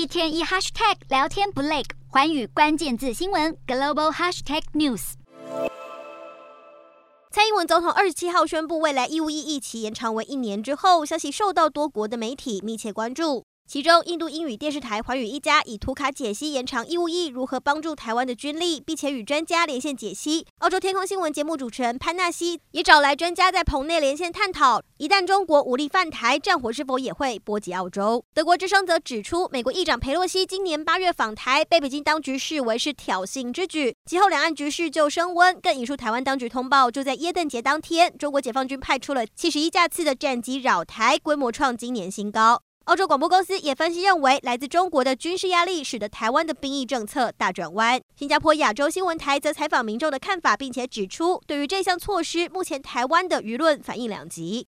一天一 hashtag 聊天不累，环宇关键字新闻 global hashtag news。蔡英文总统二十七号宣布，未来义务役役期延长为一年之后，消息受到多国的媒体密切关注。其中，印度英语电视台华语一家以图卡解析延长义务役如何帮助台湾的军力，并且与专家连线解析。澳洲天空新闻节目主持人潘纳西也找来专家在棚内连线探讨，一旦中国武力犯台，战火是否也会波及澳洲？德国之声则指出，美国议长裴洛西今年八月访台，被北京当局视为是挑衅之举。其后，两岸局势就升温，更引述台湾当局通报，就在耶诞节当天，中国解放军派出了七十一架次的战机扰台，规模创今年新高。澳洲广播公司也分析认为，来自中国的军事压力使得台湾的兵役政策大转弯。新加坡亚洲新闻台则采访民众的看法，并且指出，对于这项措施，目前台湾的舆论反应两极。